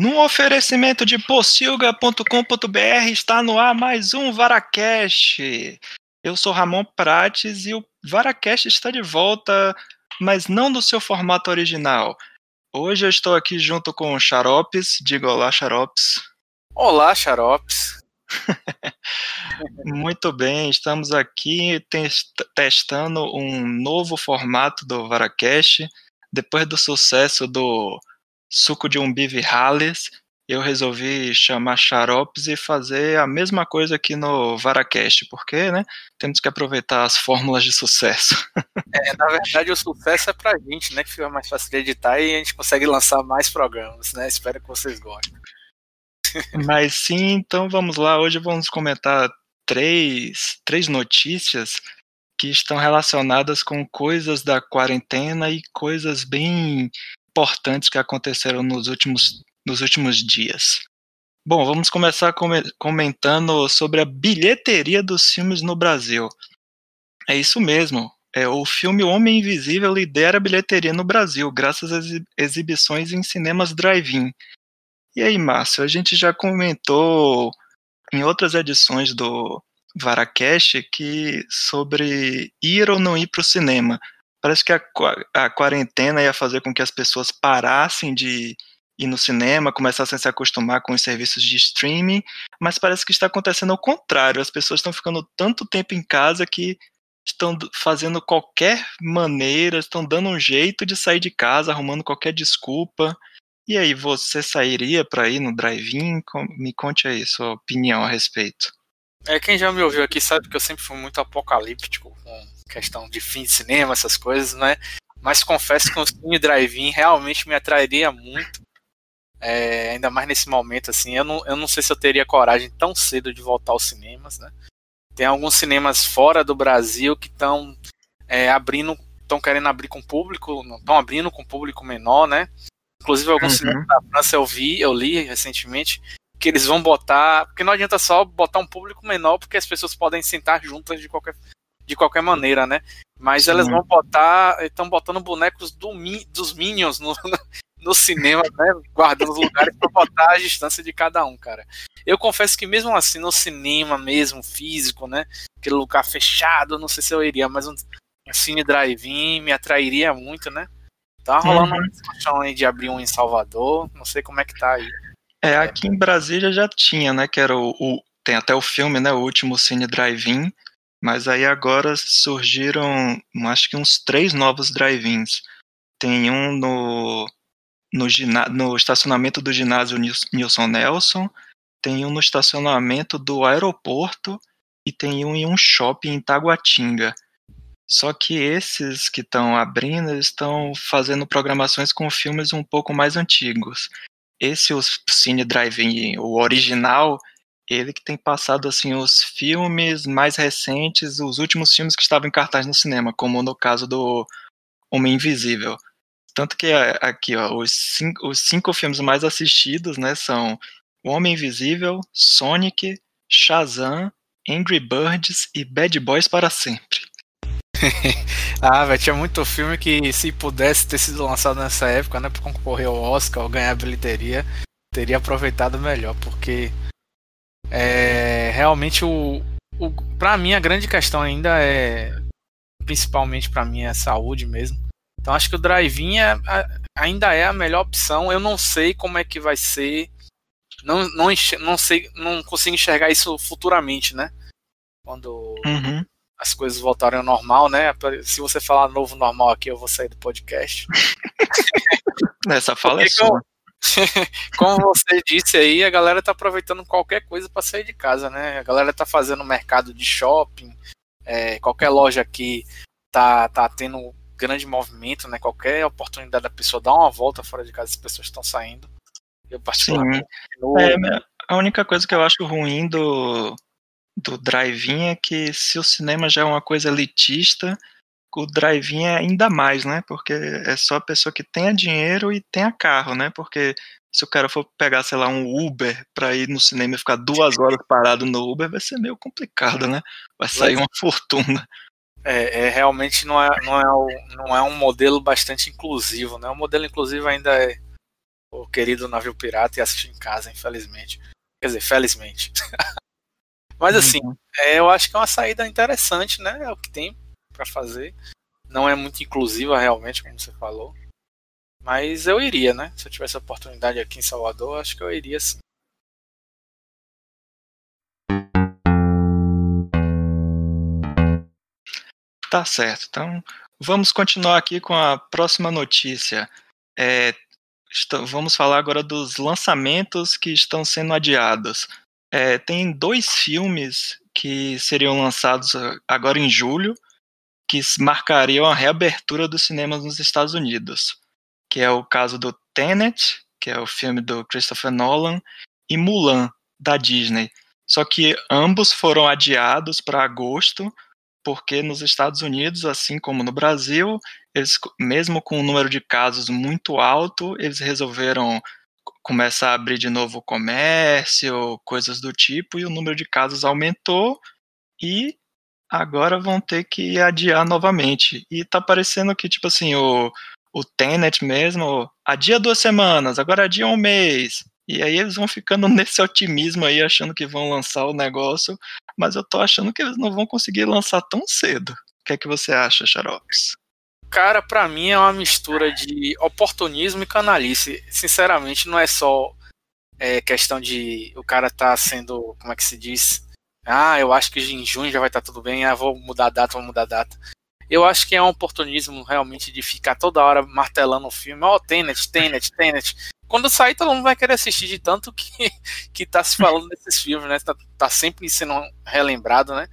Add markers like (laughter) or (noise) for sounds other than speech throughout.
No oferecimento de pocilga.com.br está no ar mais um Varacast. Eu sou Ramon Prates e o Varacast está de volta, mas não no seu formato original. Hoje eu estou aqui junto com o Xaropes. Diga olá, Xaropes. Olá, Xaropes. (laughs) Muito bem, estamos aqui testando um novo formato do Varacast. Depois do sucesso do suco de umbive Hales, eu resolvi chamar xaropes e fazer a mesma coisa aqui no Varacast, porque, né, temos que aproveitar as fórmulas de sucesso. (laughs) É, na verdade, o sucesso é pra gente, né, que fica mais fácil de editar e a gente consegue lançar mais programas, né, espero que vocês gostem. Mas sim, então vamos lá, hoje vamos comentar três, três notícias que estão relacionadas com coisas da quarentena e coisas bem importantes que aconteceram nos últimos, nos últimos dias. Bom, vamos começar comentando sobre a bilheteria dos filmes no Brasil. É isso mesmo. É, o filme Homem Invisível lidera a bilheteria no Brasil, graças às exibições em cinemas drive-in. E aí, Márcio, a gente já comentou em outras edições do Varacast que sobre ir ou não ir para o cinema. Parece que a, a quarentena ia fazer com que as pessoas parassem de ir no cinema, começassem a se acostumar com os serviços de streaming, mas parece que está acontecendo ao contrário. As pessoas estão ficando tanto tempo em casa que estão fazendo qualquer maneira, estão dando um jeito de sair de casa, arrumando qualquer desculpa. E aí, você sairia para ir no drive-in? Me conte aí sua opinião a respeito. É, quem já me ouviu aqui sabe que eu sempre fui muito apocalíptico com questão de fim de cinema, essas coisas, né? Mas confesso que o cine drive-in realmente me atrairia muito. É, ainda mais nesse momento, assim. Eu não, eu não sei se eu teria coragem tão cedo de voltar aos cinemas, né? Tem alguns cinemas fora do Brasil que estão é, abrindo, estão querendo abrir com público, estão abrindo com público menor, né? Inclusive alguns uhum. cinemas da França eu vi, eu li recentemente, que eles vão botar. Porque não adianta só botar um público menor, porque as pessoas podem sentar juntas de qualquer, de qualquer maneira, né? Mas Sim. elas vão botar. Estão botando bonecos do, dos Minions no, (laughs) no cinema, né? Guardando os lugares para botar a distância de cada um, cara. Eu confesso que mesmo assim, no cinema mesmo, físico, né? Aquele lugar fechado, não sei se eu iria, mas um, um cine drive-in me atrairia muito, né? Tá rolando uhum. uma discussão aí de abrir um em Salvador, não sei como é que tá aí. É, aqui em Brasília já tinha, né? Que era o, o tem até o filme, né? O último Cine Drive-In. Mas aí agora surgiram, acho que uns três novos drive-ins. Tem um no, no, no, estacionamento do ginásio Nilson Nelson, tem um no estacionamento do aeroporto e tem um em um shopping em Taguatinga. Só que esses que estão abrindo, estão fazendo programações com filmes um pouco mais antigos esse o Cine Drive-In, o original, ele que tem passado assim os filmes mais recentes, os últimos filmes que estavam em cartaz no cinema, como no caso do Homem Invisível. Tanto que é, aqui, ó, os cinco, os cinco filmes mais assistidos, né, são O Homem Invisível, Sonic, Shazam, Angry Birds e Bad Boys para sempre. (laughs) ah, velho, tinha muito filme que se pudesse ter sido lançado nessa época, né, pra concorrer ao Oscar ou ganhar bilheteria, teria aproveitado melhor, porque é, realmente o, o para mim a grande questão ainda é principalmente para mim é saúde mesmo. Então acho que o drive-in é, ainda é a melhor opção. Eu não sei como é que vai ser. Não, não, não sei, não consigo enxergar isso futuramente, né? Quando uhum as coisas voltarem ao normal, né? Se você falar novo normal aqui, eu vou sair do podcast. (laughs) Essa fala é sua. (laughs) Como você disse aí, a galera tá aproveitando qualquer coisa para sair de casa, né? A galera tá fazendo mercado de shopping, é, qualquer loja aqui tá, tá tendo grande movimento, né? Qualquer oportunidade da pessoa dar uma volta fora de casa, as pessoas estão saindo. Eu particularmente. Sim. É, a única coisa que eu acho ruim do, do drive-in é que se o cinema já é uma coisa elitista, o drive-in é ainda mais, né? Porque é só a pessoa que tenha dinheiro e tenha carro, né? Porque se o cara for pegar, sei lá, um Uber para ir no cinema e ficar duas (laughs) horas parado no Uber, vai ser meio complicado, né? Vai sair uma (laughs) fortuna. É, é realmente não é, não, é o, não é um modelo bastante inclusivo, né? O modelo inclusivo ainda é, o querido navio pirata e assistir em casa, infelizmente. Quer dizer, felizmente. (laughs) Mas assim, uhum. é, eu acho que é uma saída interessante, né? É o que tem para fazer. Não é muito inclusiva realmente, como você falou. Mas eu iria, né? Se eu tivesse a oportunidade aqui em Salvador, acho que eu iria sim. Tá certo. Então, vamos continuar aqui com a próxima notícia. É, vamos falar agora dos lançamentos que estão sendo adiados. É, tem dois filmes que seriam lançados agora em julho, que marcariam a reabertura dos cinemas nos Estados Unidos, que é o caso do Tenet, que é o filme do Christopher Nolan, e Mulan, da Disney. Só que ambos foram adiados para agosto, porque nos Estados Unidos, assim como no Brasil, eles, mesmo com um número de casos muito alto, eles resolveram começar a abrir de novo o comércio, coisas do tipo, e o número de casos aumentou e agora vão ter que adiar novamente. E tá parecendo que, tipo assim, o, o Tenet mesmo, adia duas semanas, agora adia um mês. E aí eles vão ficando (laughs) nesse otimismo aí, achando que vão lançar o negócio, mas eu tô achando que eles não vão conseguir lançar tão cedo. O que é que você acha, Xarops? Cara, para mim é uma mistura de oportunismo e canalice. Sinceramente, não é só é, questão de o cara tá sendo, como é que se diz? Ah, eu acho que em junho já vai estar tá tudo bem, ah, vou mudar a data, vou mudar a data. Eu acho que é um oportunismo realmente de ficar toda hora martelando o filme. Ó, oh, Tenet, Tenet, Tenet quando sair, todo mundo vai querer assistir de tanto que, (laughs) que tá se falando desses filmes, né? Tá, tá sempre sendo relembrado, né?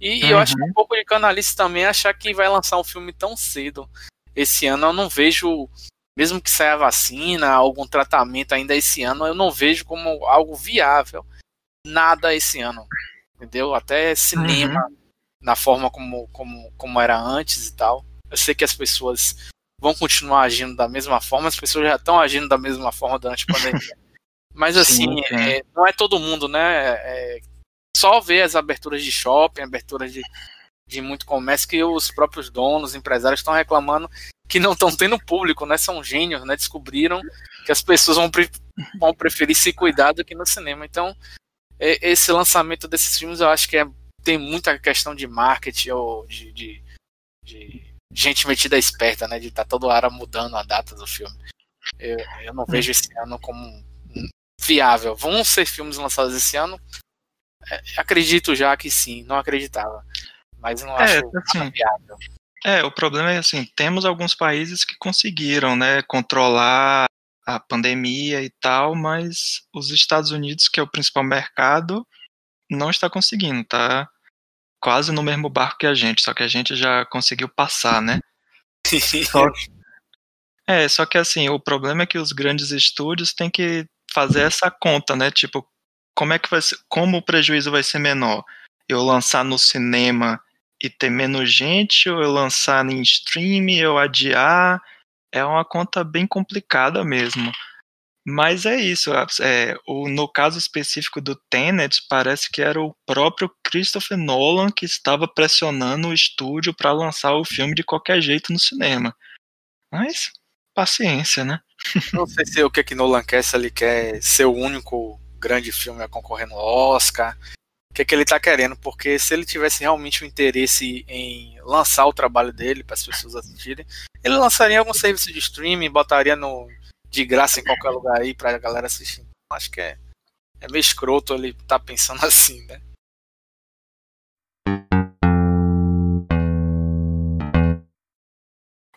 E, uhum. eu acho que um pouco de canalice também achar que vai lançar um filme tão cedo esse ano. Eu não vejo, mesmo que saia vacina, algum tratamento ainda esse ano, eu não vejo como algo viável nada esse ano. Entendeu? Até cinema, uhum. na forma como, como, como era antes e tal. Eu sei que as pessoas vão continuar agindo da mesma forma, as pessoas já estão agindo da mesma forma durante a pandemia. (laughs) Mas assim, Sim, é, não é todo mundo, né? É, só ver as aberturas de shopping, aberturas de, de muito comércio que os próprios donos, empresários estão reclamando que não estão tendo público, né? São gênios, né? Descobriram que as pessoas vão, pre vão preferir se cuidar do que no cinema. Então, esse lançamento desses filmes eu acho que é, tem muita questão de marketing ou de, de, de gente metida esperta, né? De estar tá toda hora mudando a data do filme. Eu, eu não vejo esse ano como viável. Vão ser filmes lançados esse ano? É, acredito já que sim, não acreditava. Mas não é, acho assim, viável. É, o problema é assim, temos alguns países que conseguiram, né, controlar a pandemia e tal, mas os Estados Unidos, que é o principal mercado, não está conseguindo, tá quase no mesmo barco que a gente, só que a gente já conseguiu passar, né? (laughs) só, é, só que assim, o problema é que os grandes estúdios têm que fazer essa conta, né? Tipo, como é que vai ser, como o prejuízo vai ser menor? Eu lançar no cinema e ter menos gente, ou eu lançar em stream, eu adiar, é uma conta bem complicada mesmo. Mas é isso. É, o, no caso específico do Tenet, parece que era o próprio Christopher Nolan que estava pressionando o estúdio para lançar o filme de qualquer jeito no cinema. Mas, paciência, né? (laughs) Não sei se o que, que Nolan quer, se ele quer ser o único grande filme a concorrer no Oscar. Que, que ele está querendo? Porque se ele tivesse realmente o um interesse em lançar o trabalho dele para as pessoas assistirem, ele lançaria algum serviço de streaming, botaria no de graça em qualquer lugar aí pra galera assistir. Acho que é, é meio escroto ele tá pensando (laughs) assim, né?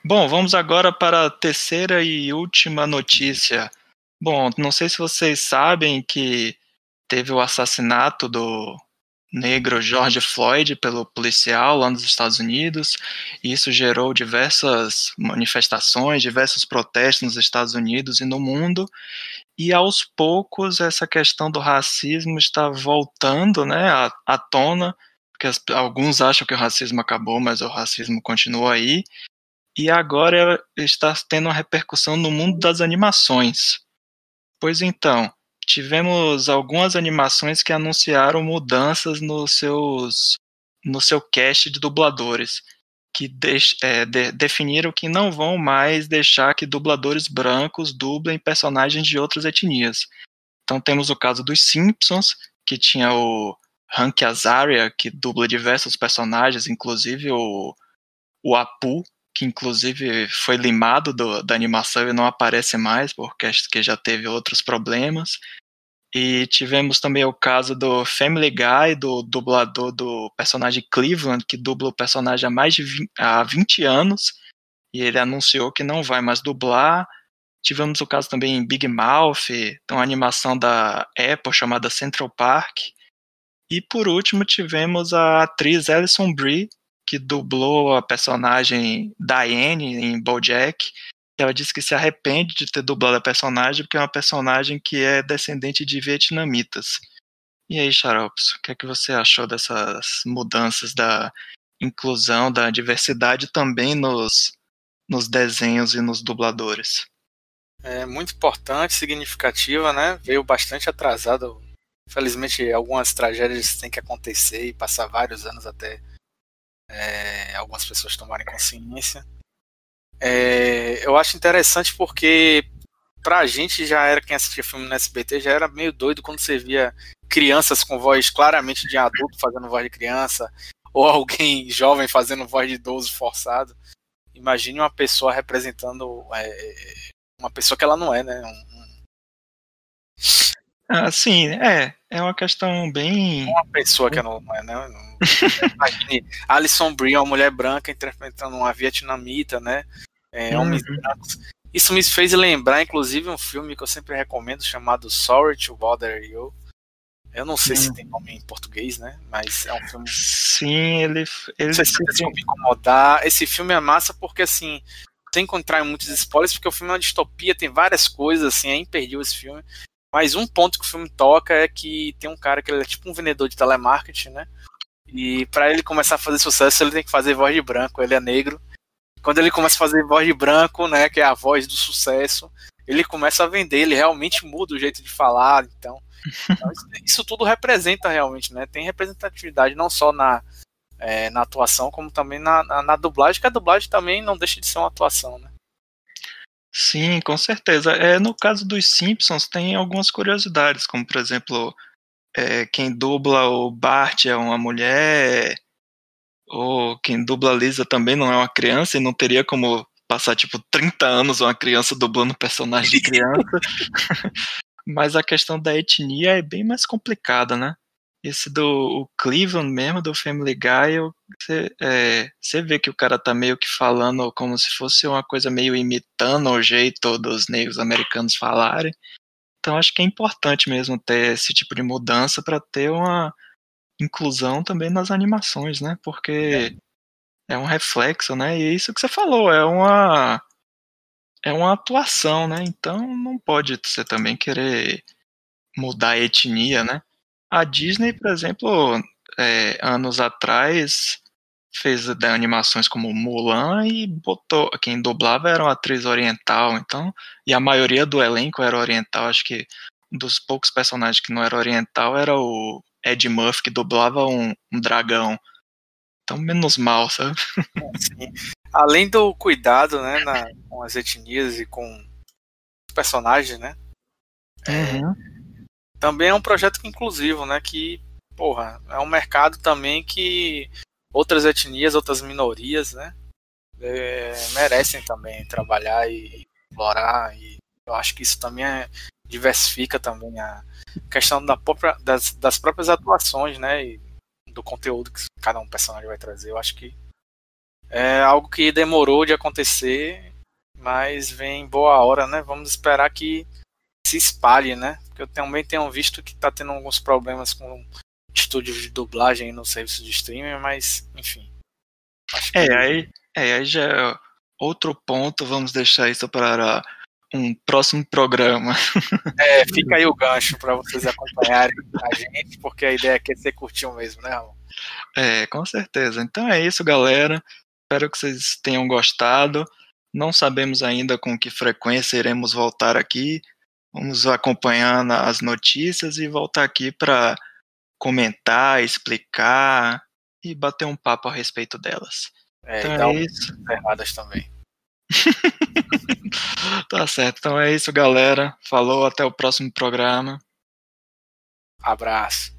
Bom, vamos agora para a terceira e última notícia. Bom, não sei se vocês sabem que teve o assassinato do negro George Floyd pelo policial lá nos Estados Unidos. E isso gerou diversas manifestações, diversos protestos nos Estados Unidos e no mundo. E aos poucos essa questão do racismo está voltando né, à, à tona, porque as, alguns acham que o racismo acabou, mas o racismo continua aí. E agora está tendo uma repercussão no mundo das animações. Pois então, tivemos algumas animações que anunciaram mudanças nos seus no seu cast de dubladores. que de, é, de, definiram que não vão mais deixar que dubladores brancos dublem personagens de outras etnias. Então temos o caso dos Simpsons, que tinha o Hank Azaria, que dubla diversos personagens, inclusive o, o Apu, que inclusive foi limado do, da animação e não aparece mais, porque já teve outros problemas. E tivemos também o caso do Family Guy, do dublador do personagem Cleveland, que dubla o personagem há mais de 20, há 20 anos, e ele anunciou que não vai mais dublar. Tivemos o caso também em Big Mouth, uma animação da Apple chamada Central Park. E por último tivemos a atriz Alison Brie, que dublou a personagem Diane em BoJack, ela disse que se arrepende de ter dublado a personagem porque é uma personagem que é descendente de vietnamitas. E aí, Xaropes, o que é que você achou dessas mudanças da inclusão, da diversidade também nos, nos desenhos e nos dubladores? É muito importante, significativa, né? Veio bastante atrasado. Infelizmente, algumas tragédias têm que acontecer e passar vários anos até é, algumas pessoas tomarem consciência. É, eu acho interessante porque pra gente já era quem assistia filme no SBT, já era meio doido quando você via crianças com voz claramente de adulto fazendo voz de criança, ou alguém (laughs) jovem fazendo voz de idoso forçado. Imagine uma pessoa representando é, uma pessoa que ela não é, né? Um... Ah, sim, é. É uma questão bem. Uma pessoa que não é, né? Imagine (laughs) Alison Brie, uma mulher branca interpretando uma vietnamita, né? é, uhum. homens brancos. Isso me fez lembrar, inclusive, um filme que eu sempre recomendo chamado Sorry to Bother You. Eu não sei se hum. tem nome em português, né? Mas é um filme. Sim, ele. ele não sei se vocês me incomodar. Esse filme é massa porque, assim, tem que entrar em muitos spoilers, porque o filme é uma distopia, tem várias coisas, assim, é imperdível esse filme. Mas um ponto que o filme toca é que tem um cara que ele é tipo um vendedor de telemarketing, né? E para ele começar a fazer sucesso, ele tem que fazer voz de branco. Ele é negro quando ele começa a fazer voz de branco, né, que é a voz do sucesso, ele começa a vender, ele realmente muda o jeito de falar, então, então isso, isso, tudo representa realmente, né, tem representatividade não só na, é, na atuação, como também na, na, na, dublagem, que a dublagem também não deixa de ser uma atuação, né. Sim, com certeza. É, no caso dos Simpsons tem algumas curiosidades, como por exemplo, é, quem dubla o Bart é uma mulher, ou quem dubla a Lisa também não é uma criança e não teria como passar tipo 30 anos uma criança dublando personagem de criança. (laughs) (laughs) Mas a questão da etnia é bem mais complicada, né? Esse do Cleveland mesmo, do Family Guy, você é, vê que o cara tá meio que falando como se fosse uma coisa meio imitando o jeito dos negros americanos falarem. Então acho que é importante mesmo ter esse tipo de mudança para ter uma, inclusão também nas animações, né? Porque é. é um reflexo, né? E é isso que você falou, é uma é uma atuação, né? Então não pode você também querer mudar a etnia, né? A Disney, por exemplo, é, anos atrás fez animações como Mulan e botou quem dublava era uma atriz oriental, então e a maioria do elenco era oriental. Acho que um dos poucos personagens que não era oriental era o Ed Murphy que dublava um, um dragão. Então, menos mal, sabe? Sim. Além do cuidado, né, na, com as etnias e com os personagens, né? Uhum. É, também é um projeto inclusivo, né? Que, porra, é um mercado também que outras etnias, outras minorias, né? É, merecem também trabalhar e explorar. E eu acho que isso também é, diversifica também a, questão da própria, das, das próprias atuações, né? E do conteúdo que cada um personagem vai trazer. Eu acho que é algo que demorou de acontecer, mas vem boa hora, né? Vamos esperar que se espalhe, né? Porque eu também tenho visto que tá tendo alguns problemas com estúdios de dublagem no serviço de streaming, mas enfim. é, que... aí, é, aí já é outro ponto, vamos deixar isso para um próximo programa. (laughs) É, fica aí o gancho para vocês acompanharem a gente, porque a ideia aqui é ser curtinho mesmo, né, Ramon? É, com certeza. Então é isso, galera. Espero que vocês tenham gostado. Não sabemos ainda com que frequência iremos voltar aqui. Vamos acompanhando as notícias e voltar aqui para comentar, explicar e bater um papo a respeito delas. É, então e dá é isso. erradas também. (laughs) tá certo. Então é isso, galera. Falou, até o próximo programa. Abraço.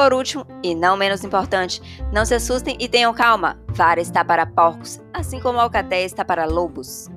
Por último, e não menos importante, não se assustem e tenham calma. Vara está para porcos, assim como a alcatéia está para lobos.